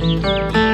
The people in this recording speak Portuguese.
Música